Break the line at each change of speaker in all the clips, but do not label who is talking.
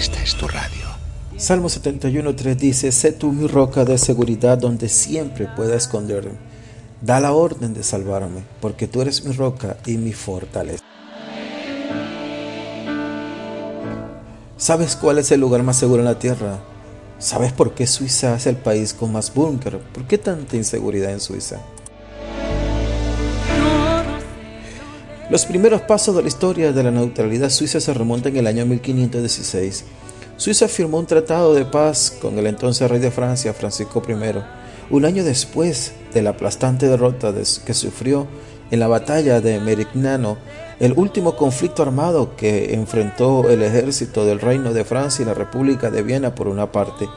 esta es tu radio.
Salmo 71.3 dice, sé tú mi roca de seguridad donde siempre pueda esconderme. Da la orden de salvarme, porque tú eres mi roca y mi fortaleza. ¿Sabes cuál es el lugar más seguro en la Tierra? ¿Sabes por qué Suiza es el país con más búnker? ¿Por qué tanta inseguridad en Suiza? Los primeros pasos de la historia de la neutralidad suiza se remontan el año 1516. Suiza firmó un tratado de paz con el entonces rey de Francia, Francisco I, un año después de la aplastante derrota que sufrió en la batalla de Merignano el último conflicto armado que enfrentó el ejército del Reino de Francia y la República de Viena por una parte,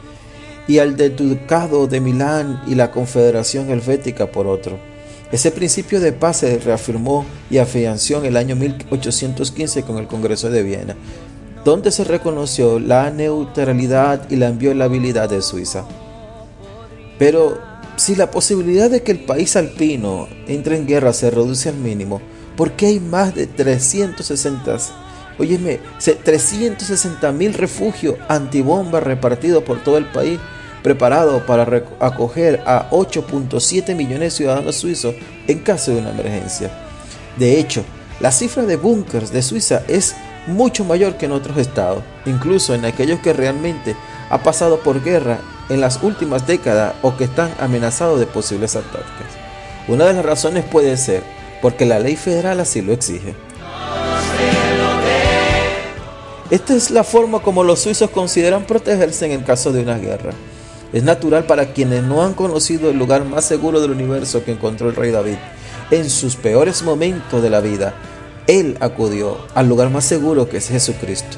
y al del Ducado de Milán y la Confederación Helvética por otro. Ese principio de paz se reafirmó y afianció en el año 1815 con el Congreso de Viena, donde se reconoció la neutralidad y la inviolabilidad de Suiza. Pero si la posibilidad de que el país alpino entre en guerra se reduce al mínimo, porque hay más de 360, óyeme, 360 mil refugios antibombas repartidos por todo el país, preparados para acoger a 8.7 millones de ciudadanos suizos en caso de una emergencia. De hecho, la cifra de búnkers de Suiza es mucho mayor que en otros estados, incluso en aquellos que realmente ha pasado por guerra en las últimas décadas o que están amenazados de posibles ataques. Una de las razones puede ser porque la ley federal así lo exige. Esta es la forma como los suizos consideran protegerse en el caso de una guerra. Es natural para quienes no han conocido el lugar más seguro del universo que encontró el rey David. En sus peores momentos de la vida, él acudió al lugar más seguro que es Jesucristo.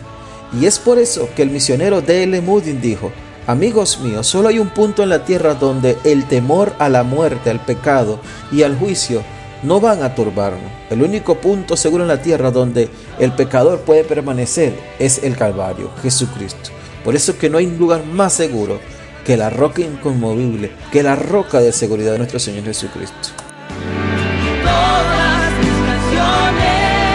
Y es por eso que el misionero D.L. Moody dijo, Amigos míos, solo hay un punto en la tierra donde el temor a la muerte, al pecado y al juicio no van a turbarnos. El único punto seguro en la tierra donde el pecador puede permanecer es el Calvario, Jesucristo. Por eso que no hay lugar más seguro que la roca inconmovible, que la roca de seguridad de nuestro Señor Jesucristo.